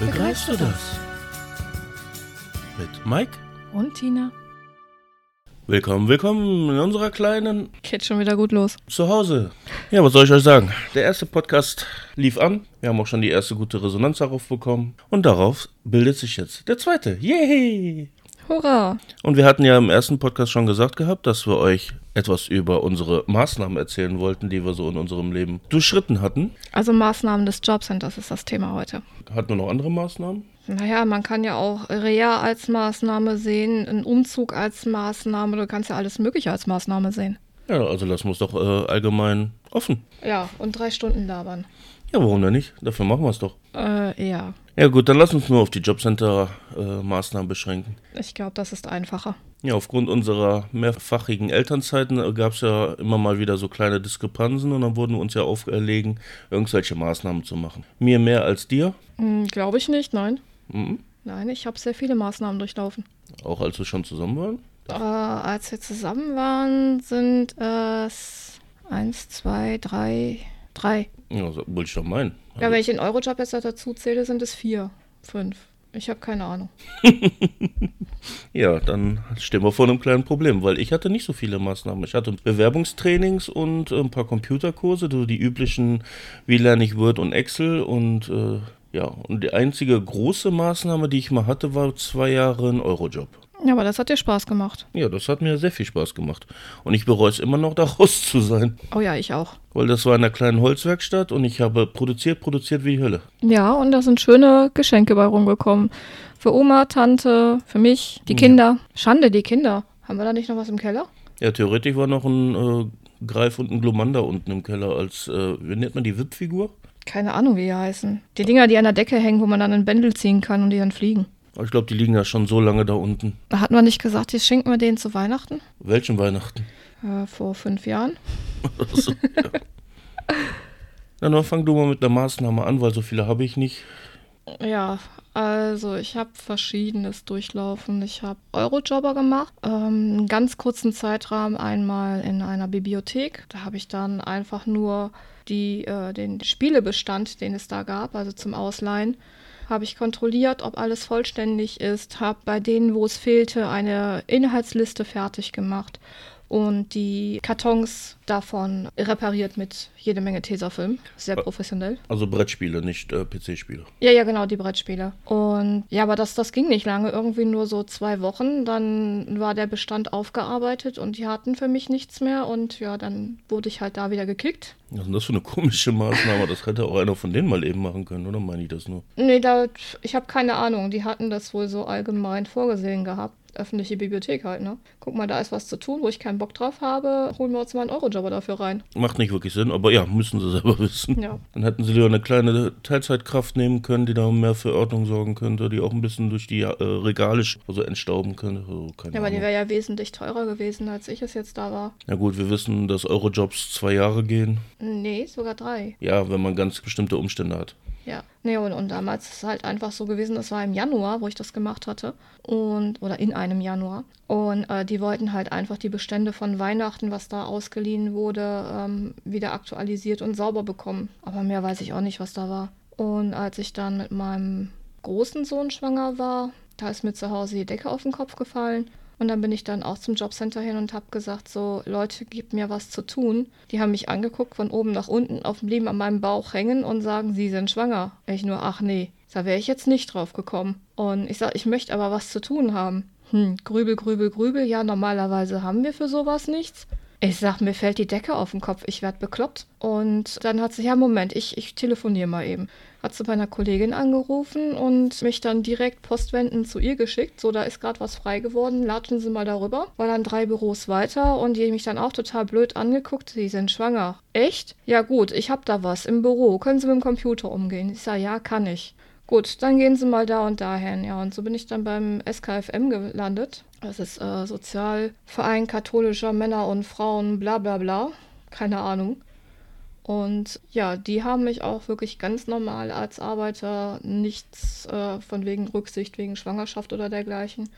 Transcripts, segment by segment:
Begreifst du das? Mit Mike. Und Tina? Willkommen, willkommen in unserer kleinen Geht schon wieder gut los. Zuhause. Ja, was soll ich euch sagen? Der erste Podcast lief an. Wir haben auch schon die erste gute Resonanz darauf bekommen. Und darauf bildet sich jetzt der zweite. Yay! Hurra! Und wir hatten ja im ersten Podcast schon gesagt gehabt, dass wir euch etwas über unsere Maßnahmen erzählen wollten, die wir so in unserem Leben durchschritten hatten. Also Maßnahmen des Jobcenters ist das Thema heute. Hatten wir noch andere Maßnahmen? Naja, man kann ja auch Reha als Maßnahme sehen, einen Umzug als Maßnahme, du kannst ja alles Mögliche als Maßnahme sehen. Ja, also lassen wir es doch äh, allgemein offen. Ja, und drei Stunden labern. Ja, warum denn nicht? Dafür machen wir es doch. Äh, ja. Ja gut, dann lass uns nur auf die Jobcenter-Maßnahmen beschränken. Ich glaube, das ist einfacher. Ja, aufgrund unserer mehrfachigen Elternzeiten gab es ja immer mal wieder so kleine Diskrepanzen und dann wurden wir uns ja auferlegen, irgendwelche Maßnahmen zu machen. Mir mehr als dir, Hm, glaube ich nicht, nein. mhm. Nein, ich habe sehr viele Maßnahmen durchlaufen. auch als wir schon zusammen waren. Äh, als wir zusammen waren, sind es eins, zwei, drei, drei. Ja, so wollte ich doch meinen. Ja, wenn ich den Eurojob jetzt dazu zähle, sind es vier, fünf. Ich habe keine Ahnung. Ja, dann stehen wir vor einem kleinen Problem, weil ich hatte nicht so viele Maßnahmen. Ich hatte Bewerbungstrainings und äh, ein paar Computerkurse, so die üblichen, wie lerne ich Word und Excel und äh, ja, und die einzige große Maßnahme, die ich mal hatte, war zwei Jahre ein Eurojob. Ja, aber das hat dir Spaß gemacht. Ja, das hat mir sehr viel Spaß gemacht. Und ich bereue es immer noch, da raus zu sein. Oh ja, ich auch. Weil das war in einer kleinen Holzwerkstatt und ich habe produziert, produziert wie die Hölle. Ja, und da sind schöne Geschenke bei rumgekommen. Für Oma, Tante, für mich, die Ja. Kinder. Schande, die Kinder. Haben wir da nicht noch was im Keller? Ja, theoretisch war noch ein äh, Greif und ein Glomanda unten im Keller als, äh, wie nennt man die, VIP-Figur? Keine Ahnung, wie die heißen. Die Dinger, die an der Decke hängen, wo man dann ein Bändel ziehen kann und die dann fliegen. Ich glaube, die liegen ja schon so lange da unten. Da hatten wir nicht gesagt, die schenken wir denen zu Weihnachten? Welchen Weihnachten? Äh, vor fünf Jahren. Also, ja. Na, dann fang du mal mit der Maßnahme an, weil so viele habe ich nicht. Ja, also ich habe verschiedenes durchlaufen. Ich habe Eurojobber gemacht, ähm, einen ganz kurzen Zeitrahmen einmal in einer Bibliothek. Da habe ich dann einfach nur die, äh, den Spielebestand, den es da gab, also zum Ausleihen, habe ich kontrolliert, ob alles vollständig ist, habe bei denen, wo es fehlte, eine Inhaltsliste fertig gemacht und die Kartons davon repariert mit jede Menge Tesafilm. Sehr professionell. Also Brettspiele, nicht äh, PC-Spiele. Ja, ja, genau, die Brettspiele. Und ja, aber das, das ging nicht lange, irgendwie nur so zwei Wochen. Dann war der Bestand aufgearbeitet und die hatten für mich nichts mehr. Und ja, dann wurde ich halt da wieder gekickt. Was ist das für eine komische Maßnahme? Das hätte auch einer von denen mal eben machen können, oder meine ich das nur? Nee, da, ich habe keine Ahnung. Die hatten das wohl so allgemein vorgesehen gehabt. Öffentliche Bibliothek halt, ne? Guck mal, da ist was zu tun, wo ich keinen Bock drauf habe. Holen wir uns mal einen Eurojobber dafür rein. Macht nicht wirklich Sinn, aber ja, müssen sie selber wissen. Ja. Dann hätten sie lieber eine kleine Teilzeitkraft nehmen können, die da mehr für Ordnung sorgen könnte, die auch ein bisschen durch die äh, Regale also entstauben könnte. Also, Ja, aber die wäre ja wesentlich teurer gewesen, als ich es jetzt da war. Ja gut, wir wissen, dass Eurojobs zwei Jahre gehen. Nee, sogar drei. Ja, wenn man ganz bestimmte Umstände hat. Ja, nee, und, und damals ist es halt einfach so gewesen, das war im Januar, wo ich das gemacht hatte. Und, oder in einem Januar. Und äh, die wollten halt einfach die Bestände von Weihnachten, was da ausgeliehen wurde, ähm, wieder aktualisiert und sauber bekommen. Aber mehr weiß ich auch nicht, was da war. Und als ich dann mit meinem großen Sohn schwanger war, da ist mir zu Hause die Decke auf den Kopf gefallen. Und dann bin ich dann auch zum Jobcenter hin und habe gesagt, so Leute, gebt mir was zu tun. Die haben mich angeguckt von oben nach unten, auf blieben an meinem Bauch hängen und sagen, sie sind schwanger. Ich nur, ach nee, da wäre ich jetzt nicht drauf gekommen. Und ich sage, ich möchte aber was zu tun haben. Hm, grübel, grübel, grübel. Ja, normalerweise haben wir für sowas nichts. Ich sag, mir fällt die Decke auf den Kopf, ich werd bekloppt. Und dann hat sie, ja, Moment, ich, ich telefoniere mal eben. Hat sie bei einer Kollegin angerufen und mich dann direkt postwendend zu ihr geschickt. So, da ist gerade was frei geworden, latschen Sie mal darüber. War dann drei Büros weiter und die mich dann auch total blöd angeguckt. Sie sind schwanger. Echt? Ja gut, ich hab da was im Büro. Können Sie mit dem Computer umgehen? Ich sag, ja, kann ich. Gut, dann gehen Sie mal da und dahin. Ja, und so bin ich dann beim SKFM gelandet. Das ist äh, Sozialverein katholischer Männer und Frauen, bla bla bla. Keine Ahnung. Und ja, die haben mich auch wirklich ganz normal als Arbeiter nichts äh, von wegen Rücksicht, wegen Schwangerschaft oder dergleichen.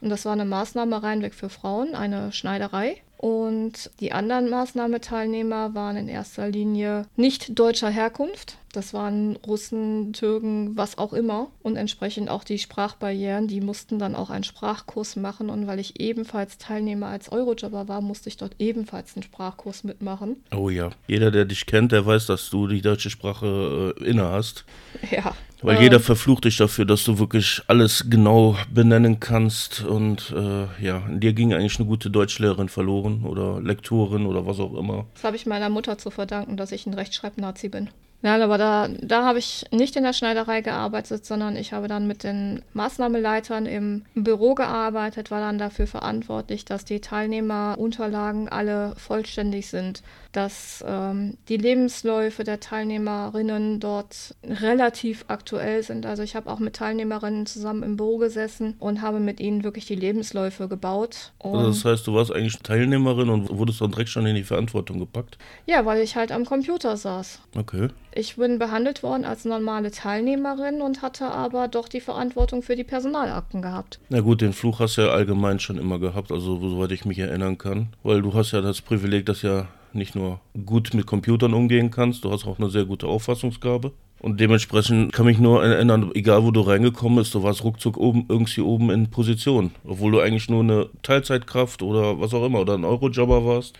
Und das war eine Maßnahme reinweg für Frauen, eine Schneiderei. Und die anderen Maßnahmeteilnehmer waren in erster Linie nicht deutscher Herkunft. Das waren Russen, Türken, was auch immer. Und entsprechend auch die Sprachbarrieren, die mussten dann auch einen Sprachkurs machen. Und weil ich ebenfalls Teilnehmer als Eurojobber war, musste ich dort ebenfalls einen Sprachkurs mitmachen. Oh ja. Jeder, der dich kennt, der weiß, dass du die deutsche Sprache äh, inne hast. Ja. Weil äh, jeder verflucht dich dafür, dass du wirklich alles genau benennen kannst. Und äh, ja, dir ging eigentlich eine gute Deutschlehrerin verloren oder Lektorin oder was auch immer. Das habe ich meiner Mutter zu verdanken, dass ich ein Rechtschreibnazi bin. Ja, aber da, da habe ich nicht in der Schneiderei gearbeitet, sondern ich habe dann mit den Maßnahmeleitern im Büro gearbeitet, war dann dafür verantwortlich, dass die Teilnehmerunterlagen alle vollständig sind, dass ähm, die Lebensläufe der Teilnehmerinnen dort relativ aktuell sind. Also ich habe auch mit Teilnehmerinnen zusammen im Büro gesessen und habe mit ihnen wirklich die Lebensläufe gebaut. Also das heißt, du warst eigentlich Teilnehmerin und wurdest dann direkt schon in die Verantwortung gepackt. ja, weil ich halt am Computer saß. Okay. Ich bin behandelt worden als normale Teilnehmerin und hatte aber doch die Verantwortung für die Personalakten gehabt. Na gut, den Fluch hast du ja allgemein schon immer gehabt, also soweit ich mich erinnern kann. Weil du hast ja das Privileg, dass ja nicht nur gut mit Computern umgehen kannst, du hast auch eine sehr gute Auffassungsgabe. Und dementsprechend kann mich nur erinnern, egal wo du reingekommen bist, du warst ruckzuck oben, irgendwie oben in Position. Obwohl du eigentlich nur eine Teilzeitkraft oder was auch immer oder ein Eurojobber warst.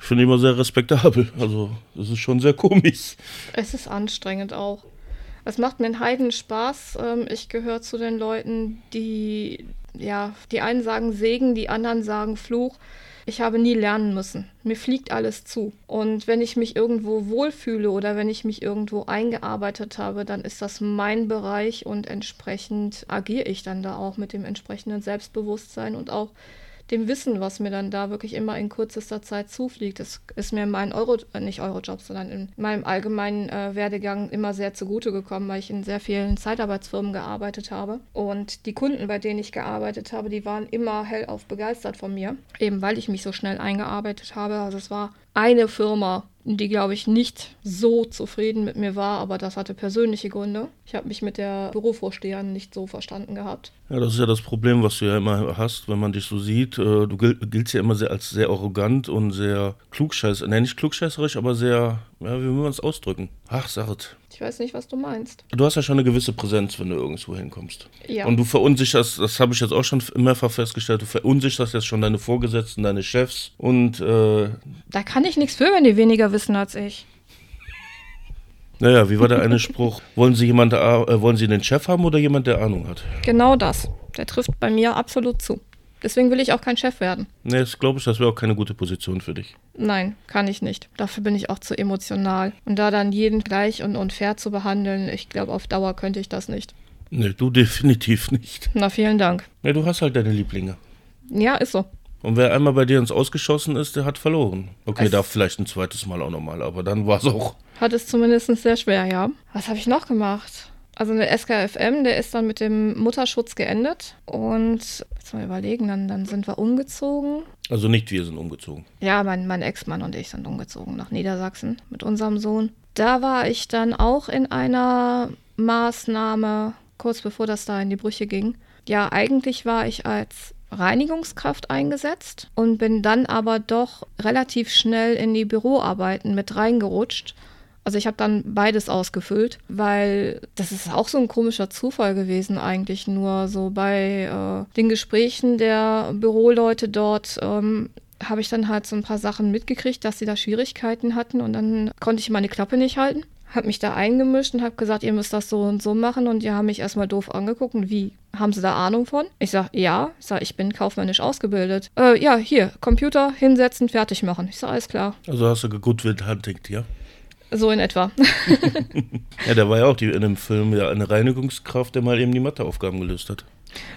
Ich finde immer sehr respektabel. Also, das ist schon sehr komisch. Es ist anstrengend auch. Es macht mir einen Heiden Spaß. Ähm, Ich gehöre zu den Leuten, die, ja, die einen sagen Segen, die anderen sagen Fluch. Ich habe nie lernen müssen. Mir fliegt alles zu. Und wenn ich mich irgendwo wohlfühle oder wenn ich mich irgendwo eingearbeitet habe, dann ist das mein Bereich und entsprechend agiere ich dann da auch mit dem entsprechenden Selbstbewusstsein und auch dem Wissen, was mir dann da wirklich immer in kürzester Zeit zufliegt. Das ist mir in meinen Euro, äh, nicht Eurojob, sondern in meinem allgemeinen äh, Werdegang immer sehr zugute gekommen, weil ich in sehr vielen Zeitarbeitsfirmen gearbeitet habe. Und die Kunden, bei denen ich gearbeitet habe, die waren immer hellauf begeistert von mir, eben weil ich mich so schnell eingearbeitet habe. Also es war eine Firma, die, glaube ich, nicht so zufrieden mit mir war, aber das hatte persönliche Gründe. Ich habe mich mit der Bürovorsteherin nicht so verstanden gehabt. Ja, das ist ja das Problem, was du ja immer hast, wenn man dich so sieht. Äh, Du gil- giltst ja immer sehr als sehr arrogant und sehr klugscheiß, ne, nicht klugscheißerisch, aber sehr, ja, wie will man es ausdrücken? Ach, es. Ich weiß nicht, was du meinst. Du hast ja schon eine gewisse Präsenz, wenn du irgendwo hinkommst. Ja. Und du verunsicherst, das habe ich jetzt auch schon mehrfach festgestellt, du verunsicherst jetzt schon deine Vorgesetzten, deine Chefs und, äh, Da kann ich nichts für, wenn die weniger wissen als ich. naja, wie war der eine Spruch? Wollen Sie jemand, äh, wollen Sie den Chef haben oder jemand, der Ahnung hat? Genau das. Der trifft bei mir absolut zu. Deswegen will ich auch kein Chef werden. Nee, das glaube ich, das wäre auch keine gute Position für dich. Nein, kann ich nicht. Dafür bin ich auch zu emotional. Und da dann jeden gleich und, und fair zu behandeln, ich glaube, auf Dauer könnte ich das nicht. Nee, du definitiv nicht. Na, vielen Dank. Ja, du hast halt deine Lieblinge. Ja, ist so. Und wer einmal bei dir ins Ausgeschossen ist, der hat verloren. Okay, Es- darf vielleicht ein zweites Mal auch nochmal, aber dann war es auch. Hat es zumindest sehr schwer, ja. Was habe ich noch gemacht? Also eine SKFM, der ist dann mit dem Mutterschutz geendet. Und jetzt mal überlegen, dann, dann sind wir umgezogen. Also nicht wir sind umgezogen. Ja, mein, mein Ex-Mann und ich sind umgezogen nach Niedersachsen mit unserem Sohn. Da war ich dann auch in einer Maßnahme, kurz bevor das da in die Brüche ging. Ja, eigentlich war ich als Reinigungskraft eingesetzt und bin dann aber doch relativ schnell in die Büroarbeiten mit reingerutscht. Also ich habe dann beides ausgefüllt, weil das ist auch so ein komischer Zufall gewesen eigentlich. Nur so bei äh, den Gesprächen der Büroleute dort ähm, habe ich dann halt so ein paar Sachen mitgekriegt, dass sie da Schwierigkeiten hatten und dann konnte ich meine Klappe nicht halten. Habe mich da eingemischt und habe gesagt, ihr müsst das so und so machen und die haben mich erstmal doof angeguckt wie, haben sie da Ahnung von? Ich sag, ja, ich sag, ich bin kaufmännisch ausgebildet. Äh, ja, hier, Computer hinsetzen, fertig machen. Ich sag, alles klar. Also hast du gegoodwill hunting, ja? So in etwa. Ja, der war ja auch die, in dem Film ja eine Reinigungskraft, der mal eben die Matheaufgaben gelöst hat.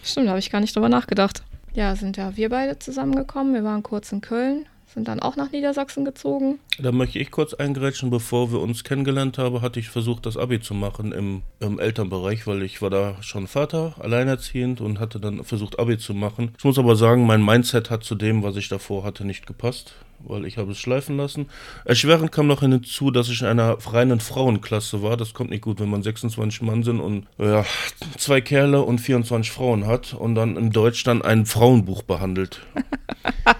Stimmt, da habe ich gar nicht drüber nachgedacht. Ja, sind ja wir beide zusammengekommen. Wir waren kurz in Köln, sind dann auch nach Niedersachsen gezogen. Da möchte ich kurz eingrätschen, bevor wir uns kennengelernt haben, hatte ich versucht, das Abi zu machen im, im Elternbereich, weil ich war da schon Vater, alleinerziehend und hatte dann versucht, Abi zu machen. Ich muss aber sagen, mein Mindset hat zu dem, was ich davor hatte, nicht gepasst, weil ich habe es schleifen lassen. Erschwerend kam noch hinzu, dass ich in einer reinen Frauenklasse war. Das kommt nicht gut, wenn man 26 Mann sind und ja, zwei Kerle und 24 Frauen hat und dann in Deutsch dann ein Frauenbuch behandelt.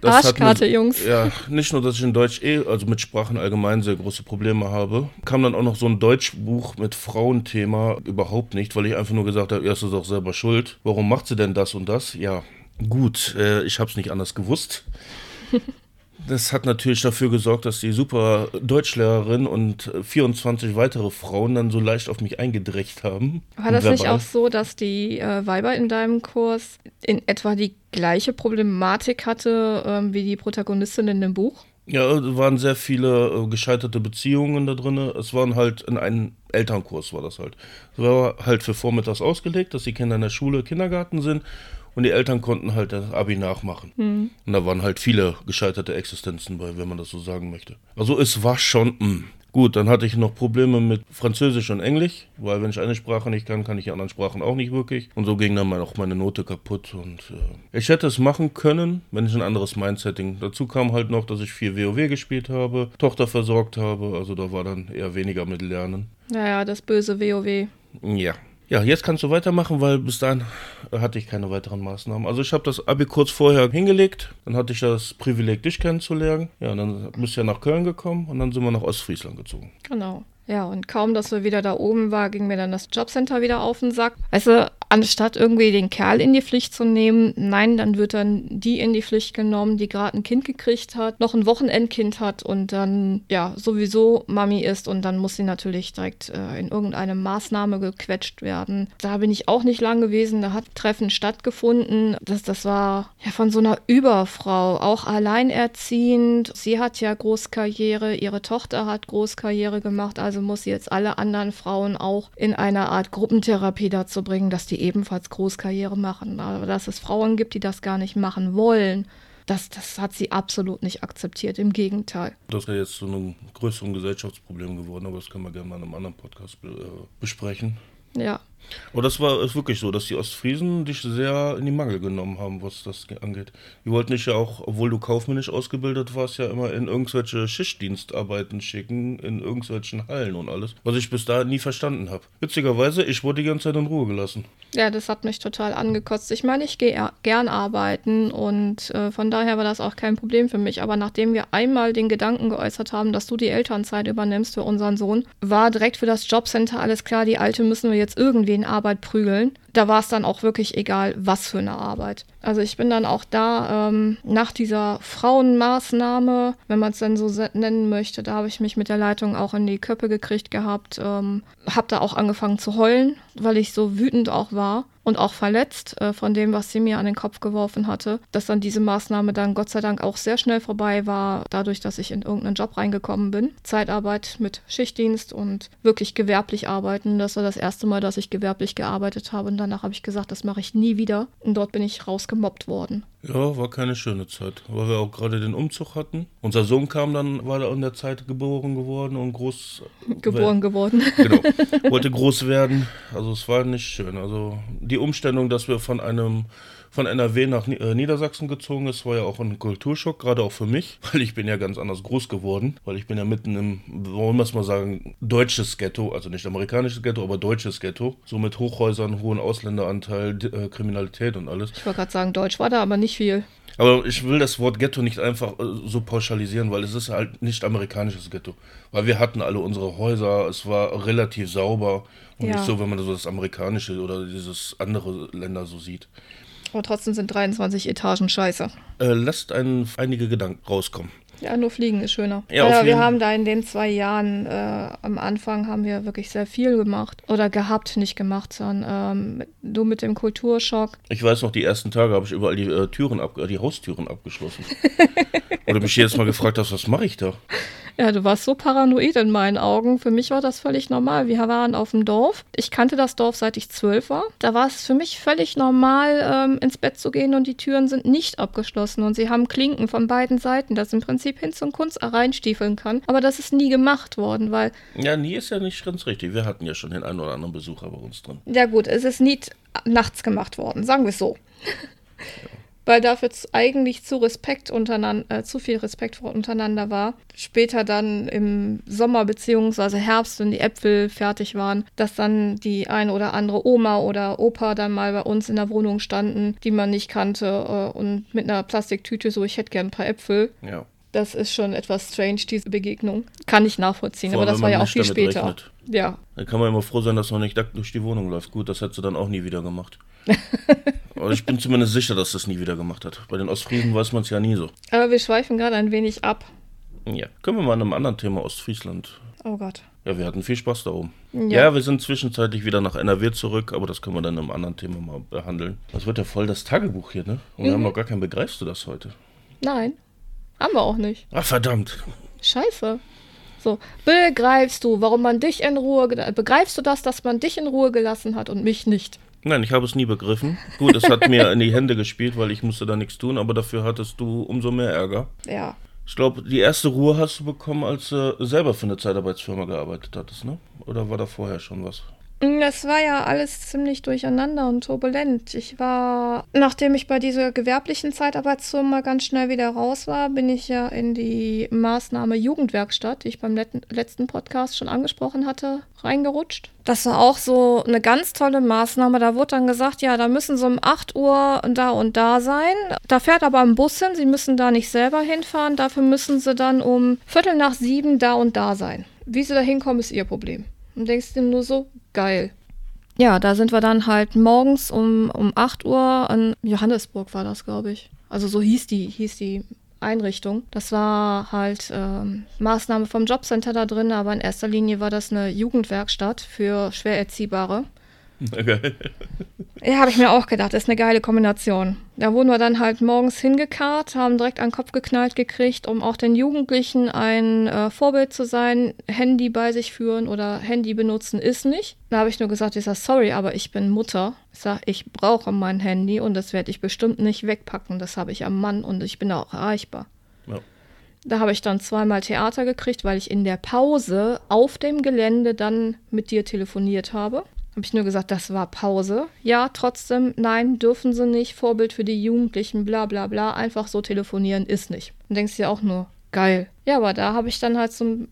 das Arschkarte, mir, Jungs. Ja, nicht nur, dass ich in Deutsch eh, also mit Sprachen allgemein sehr große Probleme habe, kam dann auch noch so ein Deutschbuch mit Frauenthema überhaupt nicht, weil ich einfach nur gesagt habe, ja, ist doch selber schuld. Warum macht sie denn das und das? Ja, gut, äh, ich habe es nicht anders gewusst. Das hat natürlich dafür gesorgt, dass die super Deutschlehrerin und 24 weitere Frauen dann so leicht auf mich eingedrecht haben. War das nicht auch so, dass die äh, Weiber in deinem Kurs in etwa die gleiche Problematik hatte ähm, wie die Protagonistin in dem Buch? Ja, es waren sehr viele äh, gescheiterte Beziehungen da drin. Es waren halt in einem Elternkurs war das halt. Es war halt für vormittags ausgelegt, dass die Kinder in der Schule, Kindergarten sind und die Eltern konnten halt das Abi nachmachen. Mhm. Und da waren halt viele gescheiterte Existenzen bei, wenn man das so sagen möchte. Also es war schon, mh. Hm. Gut, dann hatte ich noch Probleme mit Französisch und Englisch, weil wenn ich eine Sprache nicht kann, kann ich die anderen Sprachen auch nicht wirklich. Und so ging dann auch meine Note kaputt. Und äh, ich hätte es machen können, wenn ich ein anderes Mindsetting. Dazu kam halt noch, dass ich viel WoW gespielt habe, Tochter versorgt habe. Also da war dann eher weniger mit Lernen. Naja, das böse WoW. Ja, ja, jetzt kannst du weitermachen, weil bis dahin hatte ich keine weiteren Maßnahmen. Also ich habe das Abi kurz vorher hingelegt, dann hatte ich das Privileg, dich kennenzulernen. Ja, dann bist du ja nach Köln gekommen und dann sind wir nach Ostfriesland gezogen. Genau. Ja, und kaum, dass wir wieder da oben war, ging mir dann das Jobcenter wieder auf den Sack. Weißt du, anstatt irgendwie den Kerl in die Pflicht zu nehmen, nein, dann wird dann die in die Pflicht genommen, die gerade ein Kind gekriegt hat, noch ein Wochenendkind hat und dann ja sowieso Mami ist und dann muss sie natürlich direkt äh, in irgendeine Maßnahme gequetscht werden. Da bin ich auch nicht lang gewesen, da hat Treffen stattgefunden. Das, das war ja von so einer Überfrau, auch alleinerziehend. Sie hat ja Großkarriere, ihre Tochter hat Großkarriere gemacht, also muss sie jetzt alle anderen Frauen auch in eine Art Gruppentherapie dazu bringen, dass die ebenfalls Großkarriere machen. Aber dass es Frauen gibt, die das gar nicht machen wollen, das, das hat sie absolut nicht akzeptiert. Im Gegenteil. Das ist ja jetzt zu einem größeren Gesellschaftsproblem geworden, aber das können wir gerne mal in einem anderen Podcast äh, besprechen. Ja. Aber das war ist wirklich so, dass die Ostfriesen dich sehr in die Mangel genommen haben, was das angeht. Die wollten dich ja auch, obwohl du kaufmännisch ausgebildet warst, ja immer in irgendwelche Schichtdienstarbeiten schicken, in irgendwelchen Hallen und alles, was ich bis dahin nie verstanden habe. Witzigerweise, ich wurde die ganze Zeit in Ruhe gelassen. Ja, das hat mich total angekotzt. Ich meine, ich gehe gern arbeiten und äh, von daher war das auch kein Problem für mich. Aber nachdem wir einmal den Gedanken geäußert haben, dass du die Elternzeit übernimmst für unseren Sohn, war direkt für das Jobcenter alles klar, die Alte müssen wir jetzt irgendwie in Arbeit prügeln. Da war es dann auch wirklich egal, was für eine Arbeit. Also ich bin dann auch da ähm, nach dieser Frauenmaßnahme, wenn man es dann so nennen möchte, da habe ich mich mit der Leitung auch in die Köppe gekriegt gehabt, ähm, habe da auch angefangen zu heulen, weil ich so wütend auch war und auch verletzt äh, von dem, was sie mir an den Kopf geworfen hatte, dass dann diese Maßnahme dann Gott sei Dank auch sehr schnell vorbei war, dadurch, dass ich in irgendeinen Job reingekommen bin. Zeitarbeit mit Schichtdienst und wirklich gewerblich arbeiten. Das war das erste Mal, dass ich gewerblich gearbeitet habe danach habe ich gesagt, das mache ich nie wieder und dort bin ich rausgemobbt worden. Ja, war keine schöne Zeit, weil wir auch gerade den Umzug hatten. Unser Sohn kam dann, war da in der Zeit geboren geworden und groß. Geboren geworden. Genau. Wollte groß werden. Also es war nicht schön. Also die Umstellung, dass wir von einem von NRW nach äh, Niedersachsen gezogen ist, war ja auch ein Kulturschock, gerade auch für mich, weil ich bin ja ganz anders groß geworden, weil ich bin ja mitten im, wollen wir es mal sagen, deutsches Ghetto, also nicht amerikanisches Ghetto, aber deutsches Ghetto, so mit Hochhäusern, hohen Ausländeranteil, äh, Kriminalität und alles. Ich wollte gerade sagen, Deutsch war da aber nicht viel. Aber ich will das Wort Ghetto nicht einfach äh, so pauschalisieren, weil es ist halt nicht amerikanisches Ghetto. Weil wir hatten alle unsere Häuser, es war relativ sauber und ja. nicht so, wenn man so das amerikanische oder dieses andere Länder so sieht. Aber trotzdem sind 23 Etagen scheiße. Äh, lasst einen, einige Gedanken rauskommen. Ja, nur Fliegen ist schöner. Ja, ja wir haben da in den zwei Jahren äh, am Anfang haben wir wirklich sehr viel gemacht. Oder gehabt, nicht gemacht, sondern ähm, du mit dem Kulturschock. Ich weiß noch, die ersten Tage habe ich überall die äh, Türen ab, die Haustüren abgeschlossen. Oder mich jedes Mal gefragt hast, was mache ich da? Ja, du warst so paranoid in meinen Augen. Für mich war das völlig normal. Wir waren auf dem Dorf. Ich kannte das Dorf seit ich zwölf war. Da war es für mich völlig normal, ähm, ins Bett zu gehen und die Türen sind nicht abgeschlossen und sie haben Klinken von beiden Seiten, dass im Prinzip Hinz und Kunst reinstiefeln kann. Aber das ist nie gemacht worden, weil. Ja, nie ist ja nicht ganz richtig. Wir hatten ja schon den einen oder anderen Besucher bei uns drin. Ja, gut, es ist nie nachts gemacht worden, sagen wir es so. weil dafür eigentlich zu Respekt untereinander, äh, zu viel Respekt untereinander war. Später dann im Sommer beziehungsweise Herbst, wenn die Äpfel fertig waren, dass dann die eine oder andere Oma oder Opa dann mal bei uns in der Wohnung standen, die man nicht kannte äh, und mit einer Plastiktüte so, ich hätte gern ein paar Äpfel. Ja. Das ist schon etwas strange, diese Begegnung. Kann ich nachvollziehen, Vor aber allem, das war ja auch viel später. rechnet. Ja, Da kann man immer froh sein, dass man nicht nackt durch die Wohnung läuft. Gut, das hättest du dann auch nie wieder gemacht. Aber ich bin zumindest sicher, dass das nie wieder gemacht hat. Bei den Ostfriesen weiß man es ja nie so. aber wir schweifen gerade ein wenig ab. Ja. Können wir mal an einem anderen Thema Ostfriesland. Oh Gott. Ja, wir hatten viel Spaß da oben. Ja. Ja. wir sind zwischenzeitlich wieder nach NRW zurück, aber das können wir dann in einem anderen Thema mal behandeln. Das wird ja voll das Tagebuch hier, ne? Und wir haben noch gar kein Begreifst du das heute? Nein, haben wir auch nicht. Ach, verdammt. Scheiße. So, begreifst du, warum man dich in Ruhe, begreifst du das, dass man dich in Ruhe gelassen hat und mich nicht? Nein, ich habe es nie begriffen. Gut, es hat mir in die Hände gespielt, weil ich musste da nichts tun, aber dafür hattest du umso mehr Ärger. Ja. Ich glaube, die erste Ruhe hast du bekommen, als du selber für eine Zeitarbeitsfirma gearbeitet hattest, ne? Oder war da vorher schon was? Das war ja alles ziemlich durcheinander und turbulent. Ich war, nachdem ich bei dieser gewerblichen Zeitarbeitsfirma ganz schnell wieder raus war, bin ich ja in die Maßnahme Jugendwerkstatt, die ich beim letzten- letzten Podcast schon angesprochen hatte, reingerutscht. Das war auch so eine ganz tolle Maßnahme. Da wurde dann gesagt, ja, da müssen sie um 8 Uhr da und da sein. Da fährt aber ein Bus hin, sie müssen da nicht selber hinfahren. Dafür müssen sie dann um Viertel nach sieben da und da sein. Wie sie da hinkommen, ist ihr Problem. Und denkst dir nur so, geil. Ja, da sind wir dann halt morgens um, um 8 Uhr in Johannesburg war das, glaube ich. Also so hieß die, hieß die Einrichtung. Das war halt ähm, Maßnahme vom Jobcenter da drin, aber in erster Linie war das eine Jugendwerkstatt für schwer Erziehbare. Okay. Ja, habe ich mir auch gedacht, ist eine geile Kombination. Da wurden wir dann halt morgens hingekarrt, haben direkt an den Kopf geknallt gekriegt, um auch den Jugendlichen ein äh, Vorbild zu sein. Handy bei sich führen oder Handy benutzen ist nicht. Da habe ich nur gesagt, ich sag, sorry, aber ich bin Mutter. Ich sag, ich brauche mein Handy und das werde ich bestimmt nicht wegpacken. Das habe ich am Mann und ich bin auch erreichbar. Ja. Da habe ich dann zweimal Theater gekriegt, weil ich in der Pause auf dem Gelände dann mit dir telefoniert habe. Habe ich nur gesagt, das war Pause. Ja, trotzdem, nein, dürfen sie nicht. Vorbild für die Jugendlichen, bla bla bla. Einfach so telefonieren ist nicht. Und denkst dir auch nur, geil. Ja, aber da habe ich dann halt so ein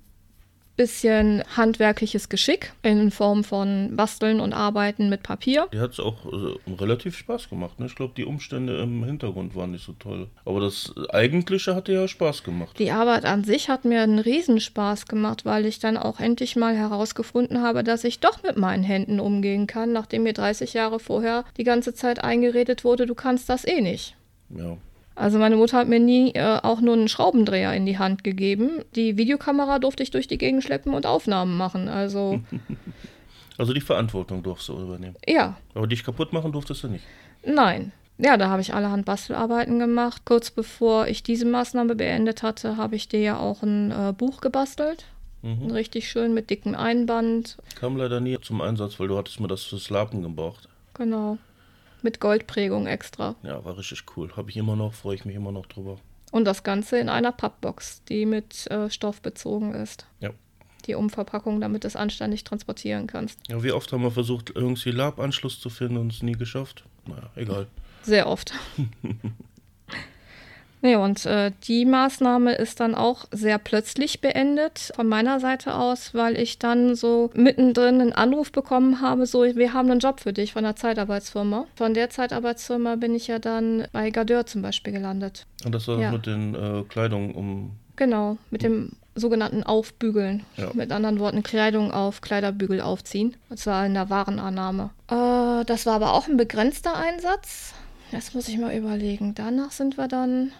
bisschen handwerkliches Geschick in Form von Basteln und Arbeiten mit Papier. Die hat es auch äh, relativ Spaß gemacht, ne? Ich glaube, die Umstände im Hintergrund waren nicht so toll. Aber das Eigentliche hat dir ja Spaß gemacht. Die Arbeit an sich hat mir einen Riesenspaß gemacht, weil ich dann auch endlich mal herausgefunden habe, dass ich doch mit meinen Händen umgehen kann, nachdem mir 30 Jahre vorher die ganze Zeit eingeredet wurde, du kannst das eh nicht. Ja. Also meine Mutter hat mir nie äh, auch nur einen Schraubendreher in die Hand gegeben. Die Videokamera durfte ich durch die Gegend schleppen und Aufnahmen machen. Also Also die Verantwortung durfst du übernehmen. ja, Aber dich kaputt machen durftest du nicht. nein. Ja, da habe ich allerhand Bastelarbeiten gemacht. Kurz bevor ich diese Maßnahme beendet hatte, habe ich dir ja auch ein äh, Buch gebastelt. Mhm. Richtig schön mit dickem Einband. Kam leider nie zum Einsatz, weil du hattest mir das fürs Lapen gebraucht. Genau. Mit Goldprägung extra. Ja, war richtig cool. Habe ich immer noch, freue ich mich immer noch drüber. Und das Ganze in einer Pappbox, die mit äh, Stoff bezogen ist. Ja. Die Umverpackung, damit du es anständig transportieren kannst. Ja, wie oft haben wir versucht, irgendwie Lab-Anschluss zu finden und es nie geschafft? Naja, egal. Sehr oft. Nee, und äh, die Maßnahme ist dann auch sehr plötzlich beendet von meiner Seite aus, weil ich dann so mittendrin einen Anruf bekommen habe, so, wir haben einen Job für dich von der Zeitarbeitsfirma. Von der Zeitarbeitsfirma bin ich ja dann bei Gardeur zum Beispiel gelandet. Und das war Ja. mit den äh, Kleidung um. Genau, mit dem sogenannten Aufbügeln. Ja. Mit anderen Worten, Kleidung auf Kleiderbügel aufziehen. Und zwar in der Warenannahme. Äh, das war aber auch ein begrenzter Einsatz. Das muss ich mal überlegen. Danach sind wir dann,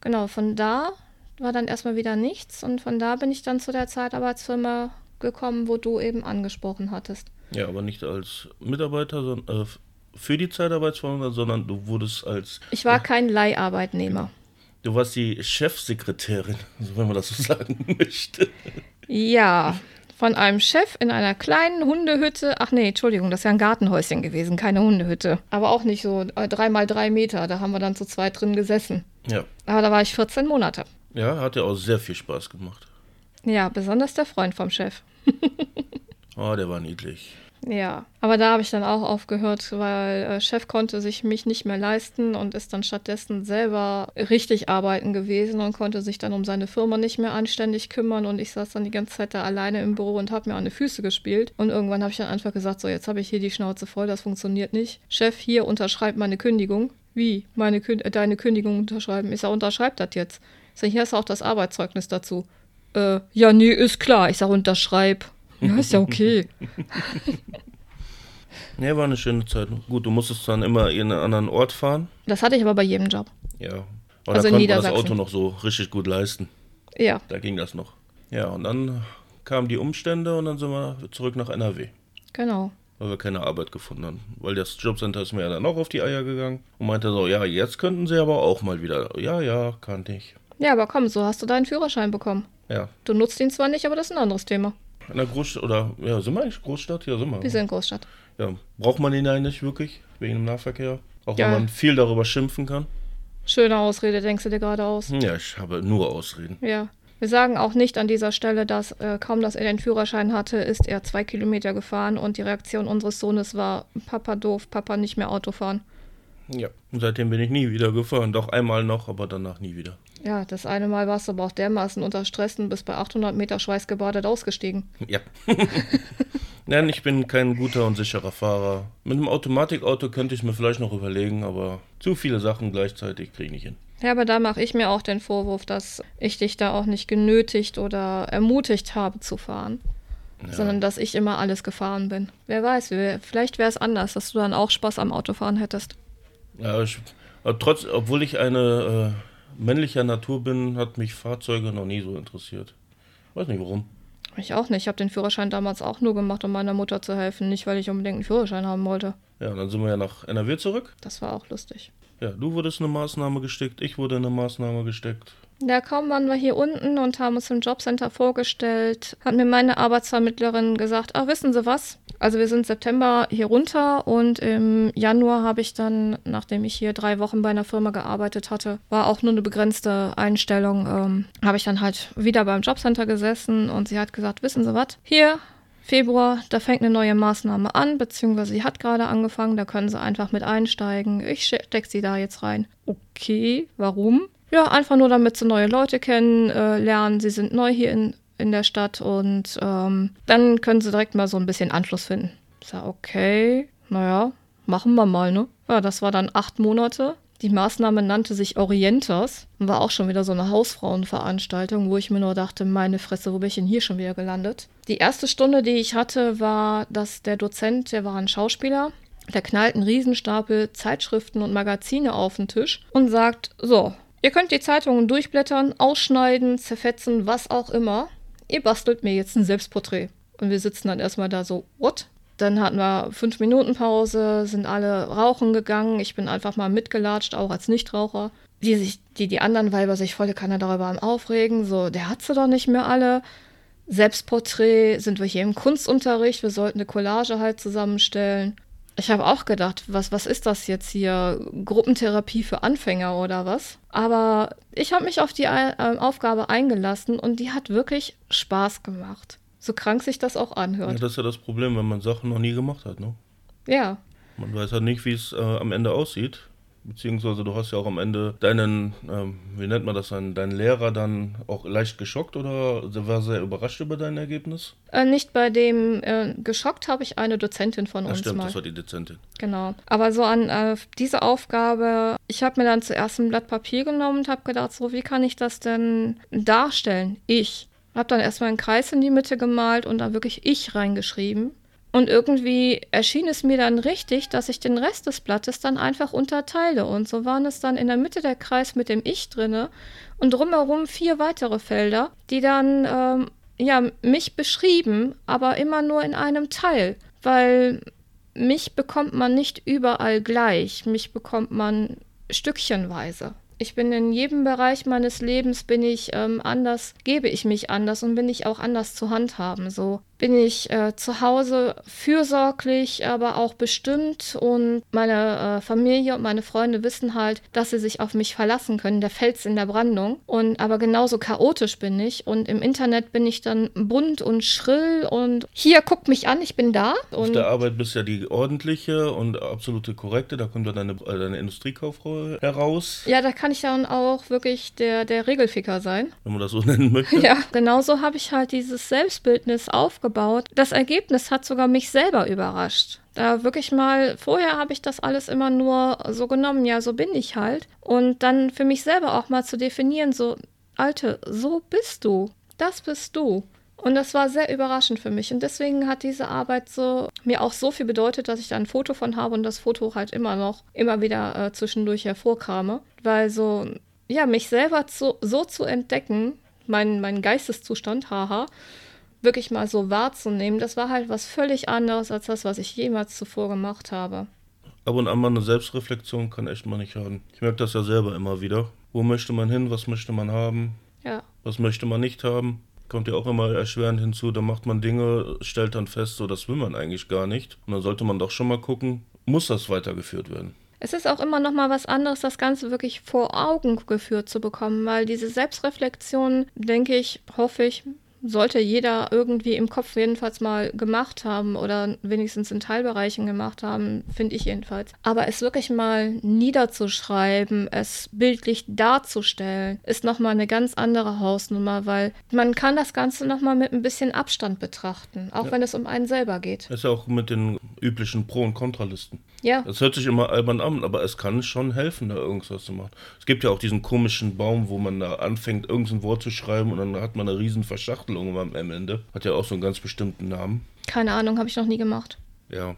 genau, von da war dann erstmal wieder nichts. Und von da bin ich dann zu der Zeitarbeitsfirma gekommen, wo du eben angesprochen hattest. Ja, aber nicht als Mitarbeiter sondern, äh, für die Zeitarbeitsfirma, sondern du wurdest als. Ich war kein Leiharbeitnehmer. Du warst die Chefsekretärin, wenn man das so sagen möchte. Ja, von einem Chef in einer kleinen Hundehütte. Ach nee, Entschuldigung, das ist ja ein Gartenhäuschen gewesen, keine Hundehütte. Aber auch nicht so äh, drei mal drei Meter. Da haben wir dann zu zweit drin gesessen. Ja. Aber da war ich 14 Monate. Ja, hat ja auch sehr viel Spaß gemacht. Ja, besonders der Freund vom Chef. Oh, der war niedlich. Ja, aber da habe ich dann auch aufgehört, weil äh, Chef konnte sich mich nicht mehr leisten und ist dann stattdessen selber richtig arbeiten gewesen und konnte sich dann um seine Firma nicht mehr anständig kümmern und ich saß dann die ganze Zeit da alleine im Büro und habe mir an die Füße gespielt und irgendwann habe ich dann einfach gesagt, so jetzt habe ich hier die Schnauze voll, das funktioniert nicht. Chef, hier unterschreibt meine Kündigung. Wie? Meine Kün äh, deine Kündigung unterschreiben? Ich sage, unterschreibt das jetzt. Ich sage, hier hast auch das Arbeitszeugnis dazu. Äh, ja, nee, ist klar. Ich sage, unterschreib. Ja, ist ja okay. ja, war eine schöne Zeit. Gut, du musstest dann immer in einen anderen Ort fahren. Das hatte ich aber bei jedem Job. Ja. Aber also da konnte man das Auto noch so richtig gut leisten. Ja. Da ging das noch. Ja, und dann kamen die Umstände und dann sind wir zurück nach NRW. Genau. Weil wir keine Arbeit gefunden haben. Weil das Jobcenter ist mir ja dann auch auf die Eier gegangen und meinte so, ja, jetzt könnten sie aber auch mal wieder. Ja, ja, kannte ich. Ja, aber komm, so hast du deinen Führerschein bekommen. Ja. Du nutzt ihn zwar nicht, aber das ist ein anderes Thema. In der Großstadt, oder, ja, sind wir eigentlich Großstadt? Ja, sind wir. Wir sind Großstadt. Ja, braucht man ihn eigentlich wirklich, wegen dem Nahverkehr? Auch ja. wenn man viel darüber schimpfen kann. Schöne Ausrede, denkst du dir gerade aus? Ja, ich habe nur Ausreden. Ja. Wir sagen auch nicht an dieser Stelle, dass äh, kaum, dass er den Führerschein hatte, ist er zwei Kilometer gefahren und die Reaktion unseres Sohnes war, Papa doof, Papa nicht mehr Auto fahren. Ja, und seitdem bin ich nie wieder gefahren. Doch einmal noch, aber danach nie wieder. Ja, das eine Mal warst du aber auch dermaßen unter Stress und bist bei 800 Meter schweißgebadet ausgestiegen. Ja. Nein, ich bin kein guter und sicherer Fahrer. Mit einem Automatikauto könnte ich mir vielleicht noch überlegen, aber zu viele Sachen gleichzeitig kriege ich nicht hin. Ja, aber da mache ich mir auch den Vorwurf, dass ich dich da auch nicht genötigt oder ermutigt habe zu fahren. Ja. Sondern dass ich immer alles gefahren bin. Wer weiß, vielleicht wäre es anders, dass du dann auch Spaß am Autofahren hättest. Ja, ich, trotz, obwohl ich eine äh, männlicher Natur bin, hat mich Fahrzeuge noch nie so interessiert. Weiß nicht warum. Ich auch nicht. Ich habe den Führerschein damals auch nur gemacht, um meiner Mutter zu helfen, nicht weil ich unbedingt einen Führerschein haben wollte. Ja, dann sind wir ja nach NRW zurück. Das war auch lustig. Ja, du wurdest eine Maßnahme gesteckt, ich wurde eine Maßnahme gesteckt. Ja, kaum waren wir hier unten und haben uns im Jobcenter vorgestellt, hat mir meine Arbeitsvermittlerin gesagt, ach, wissen Sie was? Also wir sind September hier runter und im Januar habe ich dann, nachdem ich hier drei Wochen bei einer Firma gearbeitet hatte, war auch nur eine begrenzte Einstellung, ähm, habe ich dann halt wieder beim Jobcenter gesessen und sie hat gesagt, wissen Sie was? Hier Februar, da fängt eine neue Maßnahme an, beziehungsweise sie hat gerade angefangen, da können sie einfach mit einsteigen. Ich stecke sie da jetzt rein. Okay, warum? Ja, einfach nur damit sie neue Leute kennenlernen. Äh, sie sind neu hier in, in der Stadt und ähm, dann können sie direkt mal so ein bisschen Anschluss finden. Ich sag, okay, naja, machen wir mal, ne? Ja, das war dann acht Monate. Die Maßnahme nannte sich Orienters und war auch schon wieder so eine Hausfrauenveranstaltung, wo ich mir nur dachte, meine Fresse, wo bin ich denn hier schon wieder gelandet? Die erste Stunde, die ich hatte, war, dass der Dozent, der war ein Schauspieler, der knallt einen Riesenstapel Zeitschriften und Magazine auf den Tisch und sagt, so, Ihr könnt die Zeitungen durchblättern, ausschneiden, zerfetzen, was auch immer. Ihr bastelt mir jetzt ein Selbstporträt. Und wir sitzen dann erstmal da so, what? Dann hatten wir fünf Minuten Pause, sind alle rauchen gegangen. Ich bin einfach mal mitgelatscht, auch als Nichtraucher. Die, sich, die, die anderen Weiber sich volle Kanne darüber am Aufregen. So, der hat sie doch nicht mehr alle. Selbstporträt, sind wir hier im Kunstunterricht, wir sollten eine Collage halt zusammenstellen. Ich habe auch gedacht, was, was ist das jetzt hier? Gruppentherapie für Anfänger oder was? Aber ich habe mich auf die äh, Aufgabe eingelassen und die hat wirklich Spaß gemacht. So krank sich das auch anhört. Ja, das ist ja das Problem, wenn man Sachen noch nie gemacht hat, ne? Ja. Man weiß halt nicht, wie es äh, am Ende aussieht. Beziehungsweise du hast ja auch am Ende deinen, ähm, wie nennt man das dann, deinen Lehrer dann auch leicht geschockt oder war sehr überrascht über dein Ergebnis? Äh, nicht bei dem äh, geschockt habe ich eine Dozentin von ja, uns stimmt, mal. das war die Dozentin. Genau. Aber so an äh, diese Aufgabe, ich habe mir dann zuerst ein Blatt Papier genommen und habe gedacht, so wie kann ich das denn darstellen? Ich. Habe dann erstmal einen Kreis in die Mitte gemalt und da wirklich ich reingeschrieben. Und irgendwie erschien es mir dann richtig, dass ich den Rest des Blattes dann einfach unterteile. Und so waren es dann in der Mitte der Kreis mit dem Ich drinne und drumherum vier weitere Felder, die dann ähm, ja mich beschrieben, aber immer nur in einem Teil, weil mich bekommt man nicht überall gleich, mich bekommt man stückchenweise. Ich bin in jedem Bereich meines Lebens bin ich ähm, anders, gebe ich mich anders und bin ich auch anders zu handhaben. So bin ich äh, zu Hause fürsorglich, aber auch bestimmt und meine äh, Familie und meine Freunde wissen halt, dass sie sich auf mich verlassen können, der Fels in der Brandung. Und aber genauso chaotisch bin ich und im Internet bin ich dann bunt und schrill und hier guckt mich an, ich bin da. Auf der Arbeit bist ja die ordentliche und absolute korrekte, da kommt dann deine, äh, deine Industriekauffrau heraus. Ja, da kann ich dann auch wirklich der, der Regelficker sein. Wenn man das so nennen möchte. Ja, genauso habe ich halt dieses Selbstbildnis aufgebaut. Das Ergebnis hat sogar mich selber überrascht. Da wirklich mal, vorher habe ich das alles immer nur so genommen, ja, so bin ich halt. Und dann für mich selber auch mal zu definieren, so, Alte, so bist du. Das bist du. Und das war sehr überraschend für mich. Und deswegen hat diese Arbeit so mir auch so viel bedeutet, dass ich da ein Foto von habe und das Foto halt immer noch, immer wieder äh, zwischendurch hervorkrame. Weil so, ja, mich selber zu, so zu entdecken, mein, mein Geisteszustand, haha, wirklich mal so wahrzunehmen, das war halt was völlig anderes als das, was ich jemals zuvor gemacht habe. Ab und an mal eine Selbstreflexion kann echt mal nicht schaden. Ich merke das ja selber immer wieder. Wo möchte man hin? Was möchte man haben? Ja. Was möchte man nicht haben? Kommt ja auch immer erschwerend hinzu. Da macht man Dinge, stellt dann fest, so das will man eigentlich gar nicht. Und dann sollte man doch schon mal gucken, muss das weitergeführt werden? Es ist auch immer noch mal was anderes, das Ganze wirklich vor Augen geführt zu bekommen, weil diese Selbstreflexion, denke ich, hoffe ich, sollte jeder irgendwie im Kopf jedenfalls mal gemacht haben oder wenigstens in Teilbereichen gemacht haben, finde ich jedenfalls. Aber es wirklich mal niederzuschreiben, es bildlich darzustellen, ist nochmal eine ganz andere Hausnummer, weil man kann das Ganze nochmal mit ein bisschen Abstand betrachten, auch ja. wenn es um einen selber geht. Das ist ja auch mit den üblichen Pro- und Kontralisten. Ja. Das hört sich immer albern an, aber es kann schon helfen, da irgendwas zu machen. Es gibt ja auch diesen komischen Baum, wo man da anfängt, irgendein Wort zu schreiben und dann hat man eine riesen Verschachtelung Verschachtelung am Ende. Hat ja auch so einen ganz bestimmten Namen. Keine Ahnung, habe ich noch nie gemacht. Ja.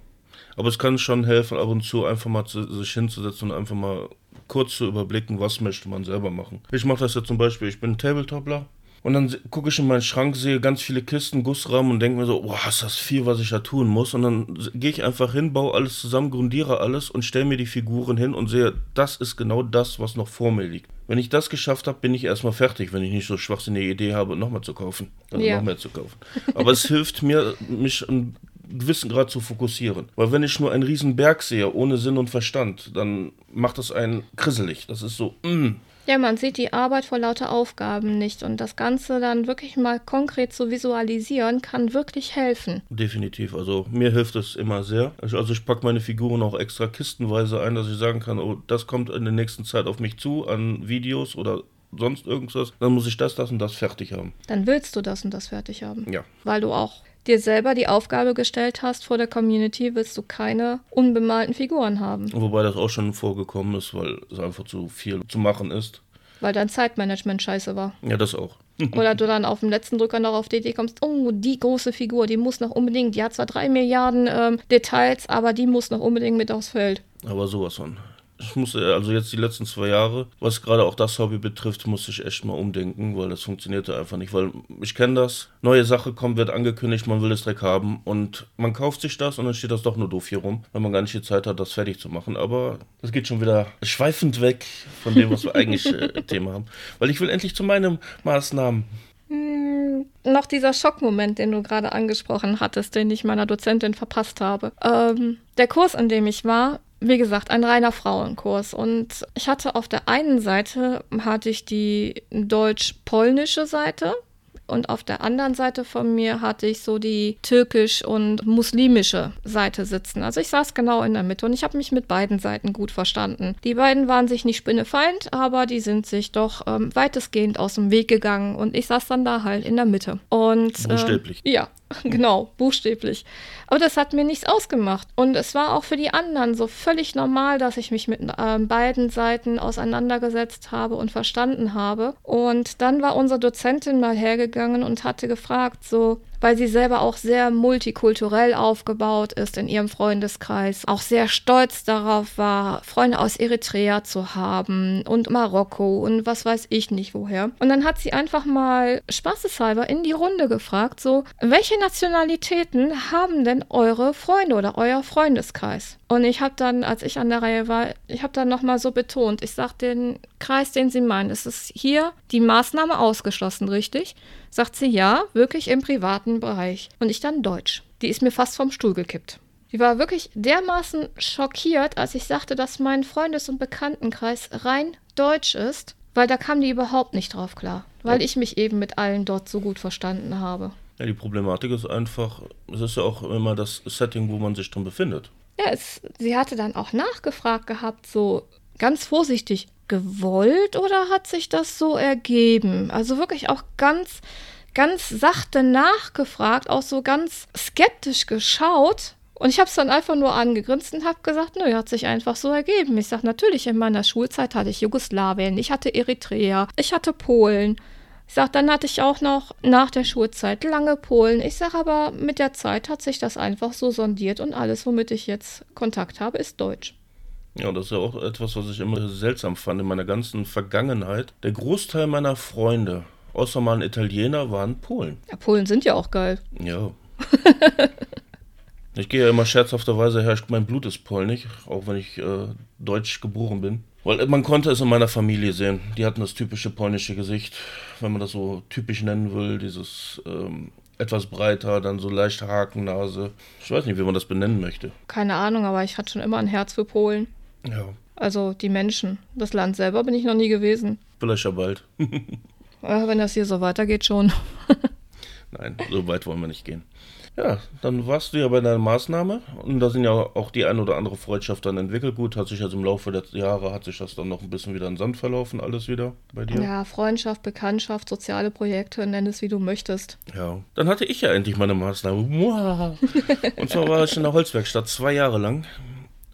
Aber es kann schon helfen, ab und zu einfach mal zu, sich hinzusetzen und einfach mal kurz zu überblicken, was möchte man selber machen. Ich mache das ja zum Beispiel, ich bin Tabletopler und dann gucke ich in meinen Schrank, sehe ganz viele Kisten, Gussrahmen und denke mir so, boah, ist das viel, was ich da tun muss. Und dann gehe ich einfach hin, baue alles zusammen, grundiere alles und stelle mir die Figuren hin und sehe, das ist genau das, was noch vor mir liegt. Wenn ich das geschafft habe, bin ich erstmal fertig, wenn ich nicht so schwachsinnige Idee habe, nochmal zu kaufen. Dann ja. noch mehr zu kaufen. Aber es hilft mir, mich einen gewissen Grad zu fokussieren. Weil wenn ich nur einen riesen Berg sehe, ohne Sinn und Verstand, dann macht das einen krisselig. Das ist so, mm, ja, man sieht die Arbeit vor lauter Aufgaben nicht und das Ganze dann wirklich mal konkret zu visualisieren, kann wirklich helfen. Definitiv, also mir hilft es immer sehr. Also ich packe meine Figuren auch extra kistenweise ein, dass ich sagen kann, oh, das kommt in der nächsten Zeit auf mich zu an Videos oder sonst irgendwas, dann muss ich das, das und das fertig haben. Dann willst du das und das fertig haben. Ja. Weil du auch dir selber die Aufgabe gestellt hast, vor der Community willst du keine unbemalten Figuren haben. Wobei das auch schon vorgekommen ist, weil es einfach zu viel zu machen ist. Weil dein Zeitmanagement scheiße war. Ja, das auch. Oder du dann auf dem letzten Drücker noch auf die Idee kommst, oh, die große Figur, die muss noch unbedingt, die hat zwar drei Milliarden ähm, Details, aber die muss noch unbedingt mit aufs Feld. Aber sowas von. Ich musste, also jetzt die letzten zwei Jahre, was gerade auch das Hobby betrifft, musste ich echt mal umdenken, weil das funktionierte einfach nicht. Weil ich kenne das, neue Sache kommt, wird angekündigt, man will es direkt haben und man kauft sich das und dann steht das doch nur doof hier rum, weil man gar nicht die Zeit hat, das fertig zu machen. Aber das geht schon wieder schweifend weg von dem, was wir eigentlich äh, Thema haben. Weil ich will endlich zu meinen Maßnahmen hm, noch dieser Schockmoment, den du gerade angesprochen hattest, den ich meiner Dozentin verpasst habe. Ähm, der Kurs, in dem ich war, wie gesagt, ein reiner Frauenkurs. Und ich hatte auf der einen Seite hatte ich die deutsch-polnische Seite und auf der anderen Seite von mir hatte ich so die türkisch und muslimische Seite sitzen. Also ich saß genau in der Mitte und ich habe mich mit beiden Seiten gut verstanden. Die beiden waren sich nicht spinnefeind, aber die sind sich doch ähm, weitestgehend aus dem Weg gegangen und ich saß dann da halt in der Mitte. Und. Äh, ja, genau, buchstäblich. Aber das hat mir nichts ausgemacht. Und es war auch für die anderen so völlig normal, dass ich mich mit äh, beiden Seiten auseinandergesetzt habe und verstanden habe. Und dann war unsere Dozentin mal hergegangen und hatte gefragt, so, weil sie selber auch sehr multikulturell aufgebaut ist in ihrem Freundeskreis, auch sehr stolz darauf war, Freunde aus Eritrea zu haben und Marokko und was weiß ich nicht woher. Und dann hat sie einfach mal spaßeshalber in die Runde gefragt, so, welche Nationalitäten haben denn eure Freunde oder euer Freundeskreis? Und ich habe dann, als ich an der Reihe war, ich habe dann nochmal so betont, ich sage den Kreis, den Sie meinen, ist es hier die Maßnahme ausgeschlossen, richtig? Sagt sie ja, wirklich im privaten Bereich. Und ich dann Deutsch. Die ist mir fast vom Stuhl gekippt. Die war wirklich dermaßen schockiert, als ich sagte, dass mein Freundes- und Bekanntenkreis rein deutsch ist, weil da kam die überhaupt nicht drauf klar, weil ja. ich mich eben mit allen dort so gut verstanden habe. Ja, die Problematik ist einfach, es ist ja auch immer das Setting, wo man sich drin befindet. Ja, es, sie hatte dann auch nachgefragt gehabt, so ganz vorsichtig, gewollt oder hat sich das so ergeben? Also wirklich auch ganz, ganz sachte nachgefragt, auch so ganz skeptisch geschaut. Und ich habe es dann einfach nur angegrinst und habe gesagt, nö, hat sich einfach so ergeben. Ich sage, natürlich, in meiner Schulzeit hatte ich Jugoslawien, ich hatte Eritrea, ich hatte Polen. Ich sage, dann hatte ich auch noch nach der Schulzeit lange Polen. Ich sage aber, mit der Zeit hat sich das einfach so sondiert und alles, womit ich jetzt Kontakt habe, ist Deutsch. Ja, das ist ja auch etwas, was ich immer seltsam fand in meiner ganzen Vergangenheit. Der Großteil meiner Freunde, außer mal ein Italiener, waren Polen. Ja, Polen sind ja auch geil. Ja. Ich gehe ja immer scherzhafterweise herrscht, mein Blut ist polnisch, auch wenn ich äh, deutsch geboren bin. Weil man konnte es in meiner Familie sehen. Die hatten das typische polnische Gesicht, wenn man das so typisch nennen will. Dieses ähm, etwas breiter, dann so leicht Hakennase. Ich weiß nicht, wie man das benennen möchte. Keine Ahnung, aber ich hatte schon immer ein Herz für Polen. Ja. Also die Menschen. Das Land selber bin ich noch nie gewesen. Vielleicht ja bald. ja, wenn das hier so weitergeht, schon. Nein, so weit wollen wir nicht gehen. Ja, dann warst du ja bei deiner Maßnahme und da sind ja auch die ein oder andere Freundschaft dann entwickelt. Gut, hat sich also im Laufe der Jahre hat sich das dann noch ein bisschen wieder in Sand verlaufen, alles wieder bei dir. Ja, Freundschaft, Bekanntschaft, soziale Projekte, nenn es wie du möchtest. Ja, dann hatte ich ja endlich meine Maßnahme. und zwar war ich in der Holzwerkstatt zwei Jahre lang.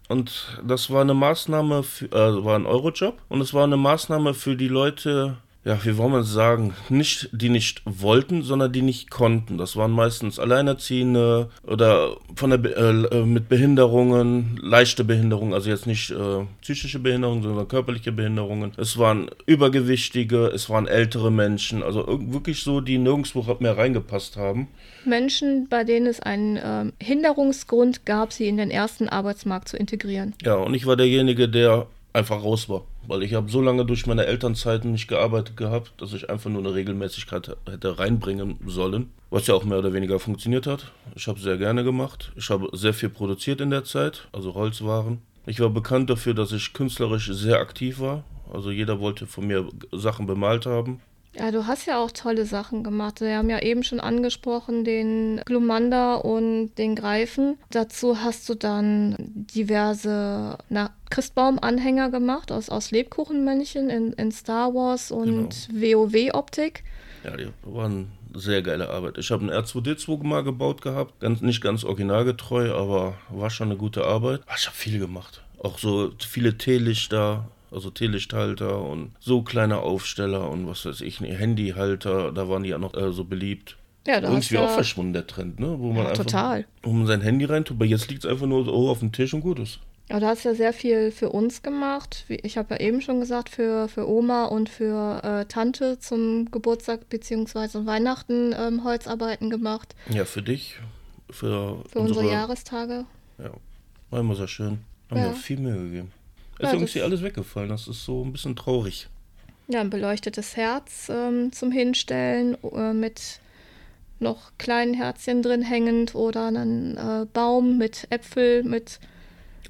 Und das war eine Maßnahme, für, äh, war ein Eurojob und es war eine Maßnahme für die Leute, ja, wie wollen wir es sagen, nicht, die nicht wollten, sondern die nicht konnten. Das waren meistens Alleinerziehende oder von der, äh, mit Behinderungen, leichte Behinderungen, also jetzt nicht äh, psychische Behinderungen, sondern körperliche Behinderungen. Es waren Übergewichtige, es waren ältere Menschen, also wirklich so, die nirgendwo mehr reingepasst haben. Menschen, bei denen es einen äh, Hinderungsgrund gab, sie in den ersten Arbeitsmarkt zu integrieren. Ja, und ich war derjenige, der einfach raus war. Weil ich habe so lange durch meine Elternzeiten nicht gearbeitet gehabt, dass ich einfach nur eine Regelmäßigkeit hätte reinbringen sollen. Was ja auch mehr oder weniger funktioniert hat. Ich habe sehr gerne gemacht. Ich habe sehr viel produziert in der Zeit, also Holzwaren. Ich war bekannt dafür, dass ich künstlerisch sehr aktiv war. Also jeder wollte von mir Sachen bemalt haben. Ja, du hast ja auch tolle Sachen gemacht. Wir haben ja eben schon angesprochen den Glumanda und den Greifen. Dazu hast du dann diverse na, Christbaum-Anhänger gemacht aus, aus Lebkuchenmännchen in, in Star Wars und genau. WoW-Optik. Ja, die waren sehr geile Arbeit. Ich habe einen R2D2 mal gebaut gehabt. Ganz, nicht ganz originalgetreu, aber war schon eine gute Arbeit. Ich habe viel gemacht. Auch so viele Teelichter, also Teelichthalter und so kleine Aufsteller und was weiß ich, Handyhalter, da waren die ja noch äh, so beliebt. Ja, da Irgendwie ja auch verschwunden, der Trend, ne? Wo man ja, einfach, total. Wo man sein Handy reintut, aber jetzt liegt es einfach nur so auf dem Tisch und gut ist. Ja, du hast ja sehr viel für uns gemacht. Ich habe ja eben schon gesagt, für, für Oma und für äh, Tante zum Geburtstag bzw. Weihnachten ähm, Holzarbeiten gemacht. Ja, für dich. Für, für unsere, unsere Jahrestage. Ja, war immer sehr schön. Haben ja. wir viel Mühe gegeben. Ist ja, irgendwie alles weggefallen. Das ist so ein bisschen traurig. Ja, ein beleuchtetes Herz ähm, zum Hinstellen äh, mit noch kleinen Herzchen drin hängend oder einen äh, Baum mit Äpfel, mit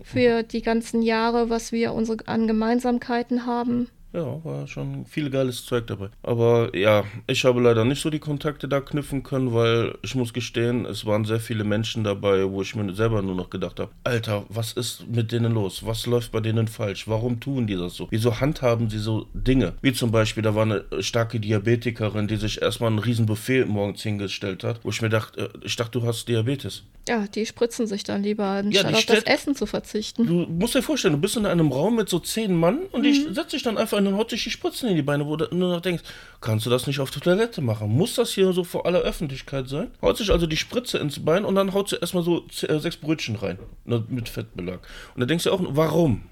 für die ganzen Jahre, was wir unsere an Gemeinsamkeiten haben. Ja, war schon viel geiles Zeug dabei. Aber ja, ich habe leider nicht so die Kontakte da knüpfen können, weil ich muss gestehen, es waren sehr viele Menschen dabei, wo ich mir selber nur noch gedacht habe, Alter, was ist mit denen los? Was läuft bei denen falsch? Warum tun die das so? Wieso handhaben sie so Dinge? Wie zum Beispiel, da war eine starke Diabetikerin, die sich erstmal ein riesen Buffet morgens hingestellt hat, wo ich mir dachte, äh, ich dachte, du hast Diabetes. Ja, die spritzen sich dann lieber, anstatt ja, auf das Essen zu verzichten. Du musst dir vorstellen, du bist in einem Raum mit so zehn Mann und mhm. die setzt sich dann einfach und dann haut sich die Spritzen in die Beine, wo du nur noch denkst, kannst du das nicht auf der Toilette machen? Muss das hier so vor aller Öffentlichkeit sein? Haut sich also die Spritze ins Bein und dann haut sie erstmal so äh, sechs Brötchen rein, ne, mit Fettbelag. Und dann denkst du auch, warum?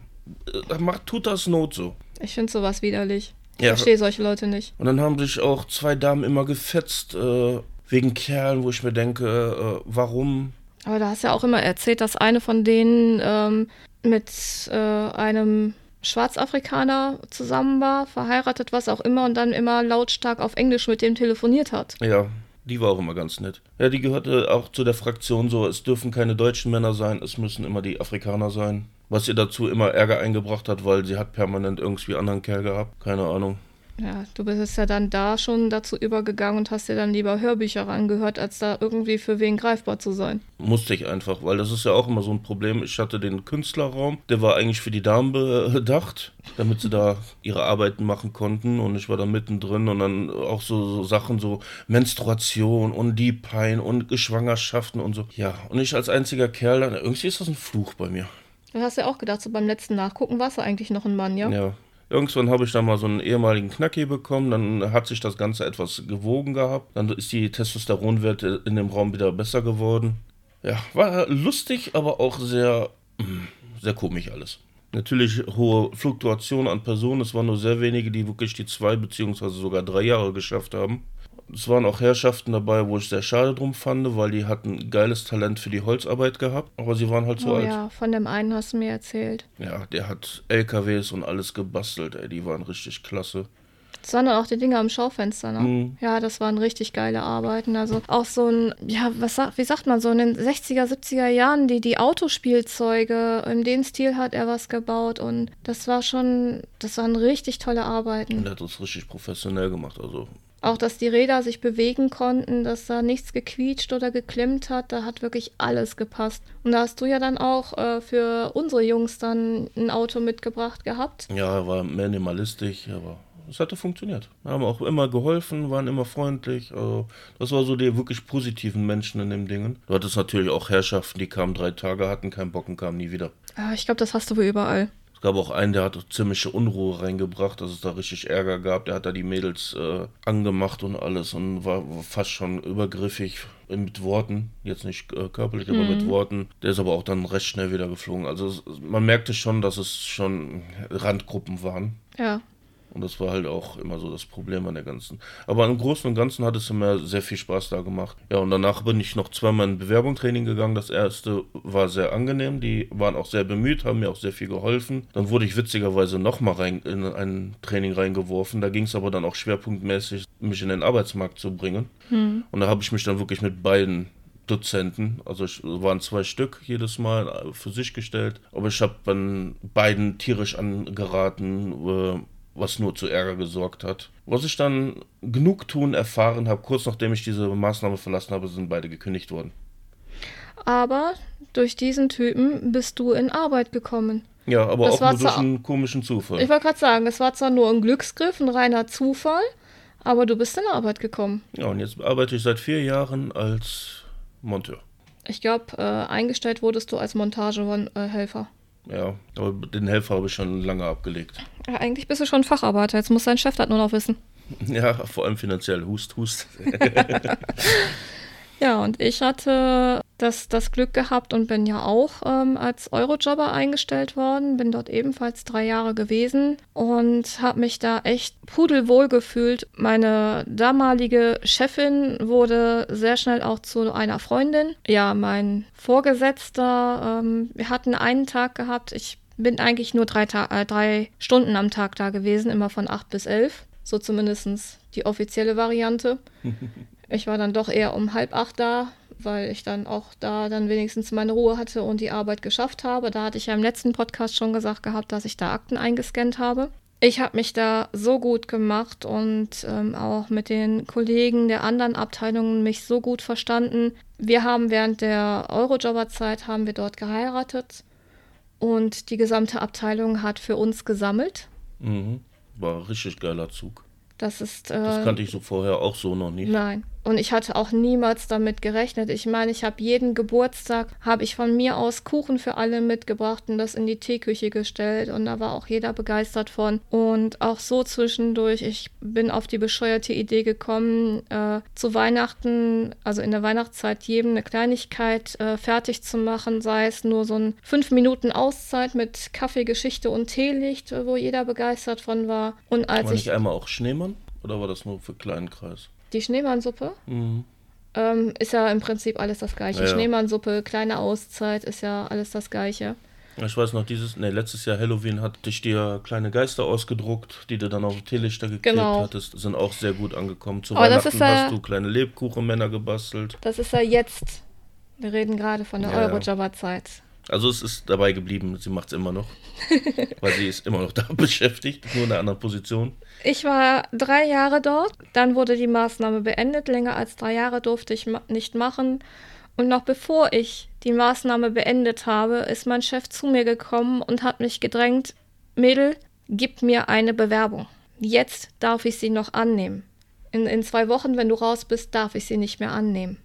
Äh, macht, tut das Not so? Ich finde sowas widerlich. Ich ja. verstehe solche Leute nicht. Und dann haben sich auch zwei Damen immer gefetzt, äh, wegen Kerlen, wo ich mir denke, äh, warum? Aber da hast ja auch immer erzählt, dass eine von denen ähm, mit äh, einem Schwarzafrikaner zusammen war, verheiratet, was auch immer, und dann immer lautstark auf Englisch mit dem telefoniert hat. Ja, die war auch immer ganz nett. Ja, die gehörte auch zu der Fraktion so, es dürfen keine deutschen Männer sein, es müssen immer die Afrikaner sein. Was ihr dazu immer Ärger eingebracht hat, weil sie hat permanent irgendwie anderen Kerl gehabt. Keine Ahnung. Ja, du bist ja dann da schon dazu übergegangen und hast dir dann lieber Hörbücher angehört, als da irgendwie für wen greifbar zu sein. Musste ich einfach, weil das ist ja auch immer so ein Problem. Ich hatte den Künstlerraum, der war eigentlich für die Damen bedacht, damit sie da ihre Arbeiten machen konnten und ich war da mittendrin und dann auch so, so Sachen, so Menstruation und die Pein und Schwangerschaften und so. Ja, und ich als einziger Kerl, dann, irgendwie ist das ein Fluch bei mir. Du hast ja auch gedacht, so beim letzten Nachgucken warst du eigentlich noch ein Mann, ja? Ja, Irgendwann habe ich dann mal so einen ehemaligen Knacki bekommen, dann hat sich das Ganze etwas gewogen gehabt, dann ist die Testosteronwerte in dem Raum wieder besser geworden. Ja, war lustig, aber auch sehr, hm, sehr komisch alles. Natürlich hohe Fluktuation an Personen, es waren nur sehr wenige, die wirklich die zwei beziehungsweise sogar drei Jahre geschafft haben. Es waren auch Herrschaften dabei, wo ich sehr schade drum fand, weil die hatten geiles Talent für die Holzarbeit gehabt, aber sie waren halt so oh, alt. Ja, von dem einen hast du mir erzählt. Ja, der hat LKWs und alles gebastelt, ey, die waren richtig klasse. Das waren dann auch die Dinger am Schaufenster, ne? Mhm. Ja, das waren richtig geile Arbeiten. Also auch so ein, ja, was wie sagt man so, in den 60er, 70er Jahren, die, die Autospielzeuge, in dem Stil hat er was gebaut und das war schon, das waren richtig tolle Arbeiten. Und er hat das richtig professionell gemacht, also auch, dass die Räder sich bewegen konnten, dass da nichts gequietscht oder geklemmt hat, da hat wirklich alles gepasst. Und da hast du ja dann auch äh, für unsere Jungs dann ein Auto mitgebracht gehabt. Ja, war minimalistisch, aber es hatte funktioniert. Wir haben auch immer geholfen, waren immer freundlich. Also das war so die wirklich positiven Menschen in dem Dingen. Du hattest natürlich auch Herrschaften, die kamen drei Tage, hatten keinen Bock und kamen nie wieder. Ja, ich glaube, das hast du wohl überall. Es gab auch einen, der hat ziemliche Unruhe reingebracht, dass es da richtig Ärger gab. Der hat da die Mädels äh, angemacht und alles und war fast schon übergriffig mit Worten. Jetzt nicht äh, körperlich, mhm. aber mit mhm. Worten. Der ist aber auch dann recht schnell wieder geflogen. Also es, man merkte schon, dass es schon Randgruppen waren. Ja. Und das war halt auch immer so das Problem an der ganzen. Aber im Großen und Ganzen hat es immer sehr viel Spaß da gemacht. Ja, und danach bin ich noch zweimal in Bewerbungstraining gegangen. Das erste war sehr angenehm. Die waren auch sehr bemüht, haben mir auch sehr viel geholfen. Dann wurde ich witzigerweise nochmal rein in ein Training reingeworfen. Da ging es aber dann auch schwerpunktmäßig, mich in den Arbeitsmarkt zu bringen. Hm. Und da habe ich mich dann wirklich mit beiden Dozenten, also es waren zwei Stück jedes Mal für sich gestellt, aber ich habe dann beiden tierisch angeraten, äh, was nur zu Ärger gesorgt hat. Was ich dann Genugtun erfahren habe, kurz nachdem ich diese Maßnahme verlassen habe, sind beide gekündigt worden. Aber durch diesen Typen bist du in Arbeit gekommen. Ja, aber das auch nur durch einen komischen Zufall. Ich wollte gerade sagen, es war zwar nur ein Glücksgriff, ein reiner Zufall, aber du bist in Arbeit gekommen. Ja, und jetzt arbeite ich seit vier Jahren als Monteur. Ich glaube, äh, eingestellt wurdest du als Montagehelfer. Ja, aber den Helfer habe ich schon lange abgelegt. Ja, eigentlich bist du schon Facharbeiter. Jetzt muss dein Chef das nur noch wissen. Ja, vor allem finanziell. Hust, hust. ja, und ich hatte das, das Glück gehabt und bin ja auch ähm, als Eurojobber eingestellt worden. Bin dort ebenfalls drei Jahre gewesen und habe mich da echt pudelwohl gefühlt. Meine damalige Chefin wurde sehr schnell auch zu einer Freundin. Ja, mein Vorgesetzter, ähm, wir hatten einen Tag gehabt. Ich bin eigentlich nur drei, äh, drei Stunden am Tag da gewesen, immer von acht bis elf. So zumindest die offizielle Variante. Ich war dann doch eher um halb acht da, weil ich dann auch da dann wenigstens meine Ruhe hatte und die Arbeit geschafft habe. Da hatte ich ja im letzten Podcast schon gesagt gehabt, dass ich da Akten eingescannt habe. Ich habe mich da so gut gemacht und ähm, auch mit den Kollegen der anderen Abteilungen mich so gut verstanden. Wir haben während der Eurojobber-Zeit haben wir dort geheiratet und die gesamte Abteilung hat für uns gesammelt. Mhm. War ein richtig geiler Zug. Das ist. Äh, das kannte ich so vorher auch so noch nicht. Nein. Und ich hatte auch niemals damit gerechnet. Ich meine, ich habe jeden Geburtstag, habe ich von mir aus Kuchen für alle mitgebracht und das in die Teeküche gestellt. Und da war auch jeder begeistert von. Und auch so zwischendurch, ich bin auf die bescheuerte Idee gekommen, äh, zu Weihnachten, also in der Weihnachtszeit, jedem eine Kleinigkeit äh, fertig zu machen, sei es nur so ein fünf Minuten Auszeit mit Kaffee, Geschichte und Teelicht, wo jeder begeistert von war. Und als war ich einmal auch Schneemann? Oder war das nur für kleinen Kreis? Die Schneemannsuppe? Mhm. ähm, ist ja im Prinzip alles das Gleiche. Ja. Schneemannsuppe, kleine Auszeit, ist ja alles das Gleiche. Ich weiß noch, dieses, ne, letztes Jahr Halloween hatte ich dir kleine Geister ausgedruckt, die du dann auf Teelichter geklebt Genau. hattest. Sind auch sehr gut angekommen. Zu das Weihnachten ja- hast du kleine Lebkuchenmänner gebastelt. Das ist ja jetzt. Wir reden gerade von der Ja, ja. Also es ist dabei geblieben, sie macht es immer noch. weil sie ist immer noch da beschäftigt, nur in einer anderen Position. Ich war drei Jahre dort, dann wurde die Maßnahme beendet. Länger als drei Jahre durfte ich ma nicht machen. Und noch bevor ich die Maßnahme beendet habe, ist mein Chef zu mir gekommen und hat mich gedrängt, Mädel, gib mir eine Bewerbung. Jetzt darf ich sie noch annehmen. In, in zwei Wochen, wenn du raus bist, darf ich sie nicht mehr annehmen.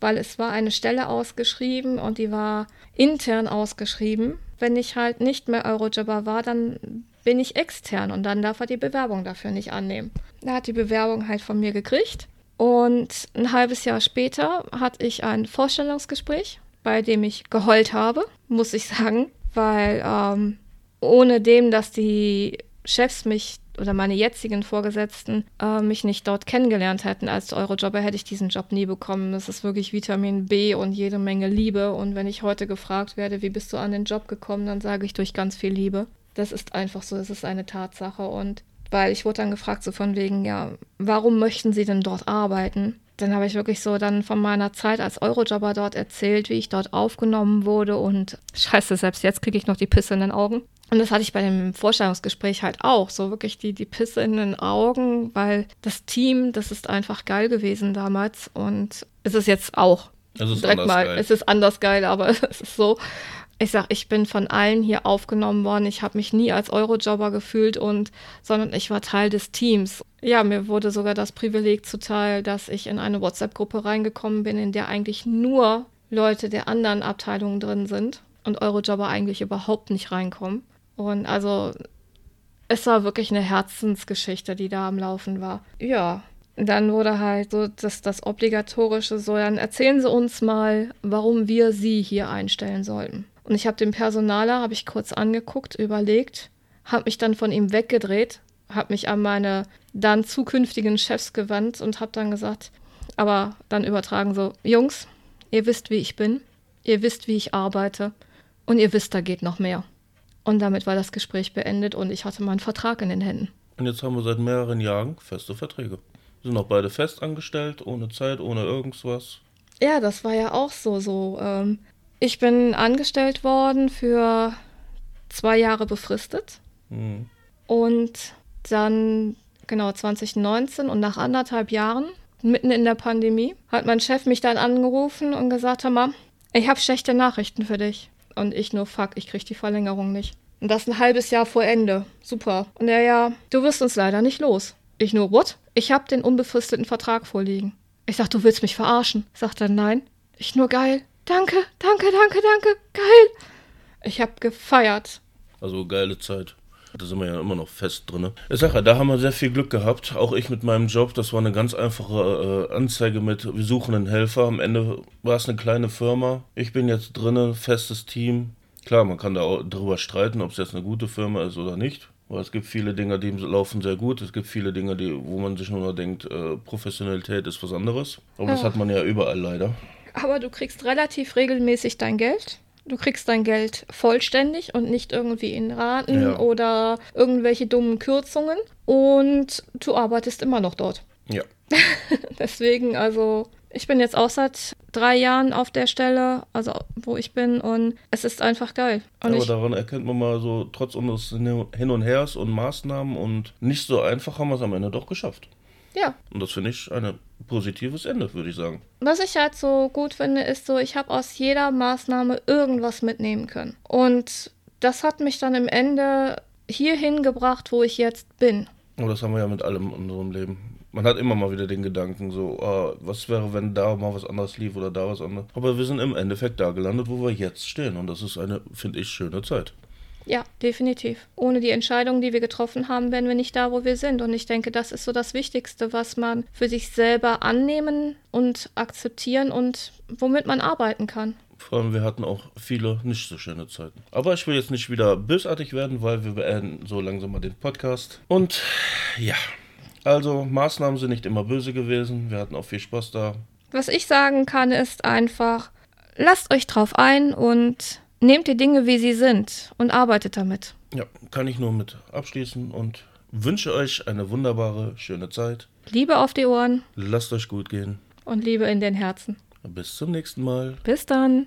Weil es war eine Stelle ausgeschrieben und die war intern ausgeschrieben. Wenn ich halt nicht mehr Eurojobber war, dann bin ich extern und dann darf er die Bewerbung dafür nicht annehmen. Er hat die Bewerbung halt von mir gekriegt und ein halbes Jahr später hatte ich ein Vorstellungsgespräch, bei dem ich geheult habe, muss ich sagen, weil ähm, ohne dem, dass die Chefs mich oder meine jetzigen Vorgesetzten äh, mich nicht dort kennengelernt hätten als Eurojobber, hätte ich diesen Job nie bekommen. Das ist wirklich Vitamin B und jede Menge Liebe. Und wenn ich heute gefragt werde, wie bist du an den Job gekommen, dann sage ich durch ganz viel Liebe. Das ist einfach so, es ist eine Tatsache. Und weil ich wurde dann gefragt, so von wegen, ja, warum möchten Sie denn dort arbeiten? Dann habe ich wirklich so dann von meiner Zeit als Eurojobber dort erzählt, wie ich dort aufgenommen wurde und scheiße, selbst jetzt kriege ich noch die Pisse in den Augen. Und das hatte ich bei dem Vorstellungsgespräch halt auch, so wirklich die, die Pisse in den Augen, weil das Team, das ist einfach geil gewesen damals und es ist jetzt auch Es ist direkt anders mal, geil. es ist anders geil, aber es ist so. Ich sag, ich bin von allen hier aufgenommen worden. Ich habe mich nie als Eurojobber gefühlt und, sondern ich war Teil des Teams. Ja, mir wurde sogar das Privileg zuteil, dass ich in eine WhatsApp-Gruppe reingekommen bin, in der eigentlich nur Leute der anderen Abteilungen drin sind und Eurojobber eigentlich überhaupt nicht reinkommen. Und also, es war wirklich eine Herzensgeschichte, die da am Laufen war. Ja, dann wurde halt so das, das Obligatorische so, dann erzählen Sie uns mal, warum wir Sie hier einstellen sollten. Und ich habe den Personaler, habe ich kurz angeguckt, überlegt, habe mich dann von ihm weggedreht, habe mich an meine dann zukünftigen Chefs gewandt und habe dann gesagt, aber dann übertragen so, Jungs, ihr wisst, wie ich bin, ihr wisst, wie ich arbeite und ihr wisst, da geht noch mehr. Und damit war das Gespräch beendet und ich hatte meinen Vertrag in den Händen. Und jetzt haben wir seit mehreren Jahren feste Verträge. Wir sind auch beide fest angestellt, ohne Zeit, ohne irgendwas. Ja, das war ja auch so. so ähm, ich bin angestellt worden für zwei Jahre befristet Hm. und dann genau 2019 und nach anderthalb Jahren, mitten in der Pandemie, hat mein Chef mich dann angerufen und gesagt, mal, ich habe schlechte Nachrichten für dich. Und ich nur, fuck, ich krieg die Verlängerung nicht. Und das ein halbes Jahr vor Ende. Super. Und er ja, du wirst uns leider nicht los. Ich nur, what? Ich habe den unbefristeten Vertrag vorliegen. Ich sag, du willst mich verarschen. Sagt er, nein. Ich nur, geil. Danke, danke, danke, danke. Geil. Ich hab gefeiert. Also geile Zeit. Da sind wir ja immer noch fest drin. Ich sag ja, da haben wir sehr viel Glück gehabt. Auch ich mit meinem Job. Das war eine ganz einfache äh, Anzeige mit, wir suchen einen Helfer. Am Ende war es eine kleine Firma. Ich bin jetzt drinne, festes Team. Klar, man kann da auch drüber streiten, ob es jetzt eine gute Firma ist oder nicht. Aber es gibt viele Dinge, die laufen sehr gut. Es gibt viele Dinge, die, wo man sich nur noch denkt, äh, Professionalität ist was anderes. Aber das Ja. hat man ja überall leider. Aber du kriegst relativ regelmäßig dein Geld. Du kriegst dein Geld vollständig und nicht irgendwie in Raten Ja. oder irgendwelche dummen Kürzungen. Und du arbeitest immer noch dort. Ja. Deswegen, also, ich bin jetzt auch seit drei Jahren auf der Stelle, also wo ich bin, und es ist einfach geil. Und Aber ich, daran erkennt man mal so, trotz unseres Hin und Hers und Maßnahmen und nicht so einfach haben wir es am Ende doch geschafft. Ja, Und das finde ich ein positives Ende, würde ich sagen. Was ich halt so gut finde, ist so, ich habe aus jeder Maßnahme irgendwas mitnehmen können. Und das hat mich dann im Ende hierhin gebracht, wo ich jetzt bin. Aber das haben wir ja mit allem in unserem Leben. Man hat immer mal wieder den Gedanken, so, ah, was wäre, wenn da mal was anderes lief oder da was anderes. Aber wir sind im Endeffekt da gelandet, wo wir jetzt stehen. Und das ist eine, finde ich, schöne Zeit. Ja, definitiv. Ohne die Entscheidungen, die wir getroffen haben, wären wir nicht da, wo wir sind. Und ich denke, das ist so das Wichtigste, was man für sich selber annehmen und akzeptieren und womit man arbeiten kann. Vor allem, wir hatten auch viele nicht so schöne Zeiten. Aber ich will jetzt nicht wieder bösartig werden, weil wir beenden so langsam mal den Podcast. Und ja, also Maßnahmen sind nicht immer böse gewesen. Wir hatten auch viel Spaß da. Was ich sagen kann, ist einfach, lasst euch drauf ein und nehmt die Dinge, wie sie sind und arbeitet damit. Ja, kann ich nur mit abschließen und wünsche euch eine wunderbare, schöne Zeit. Liebe auf die Ohren Lasst euch gut gehen. und Liebe in den Herzen. Bis zum nächsten Mal. Bis dann.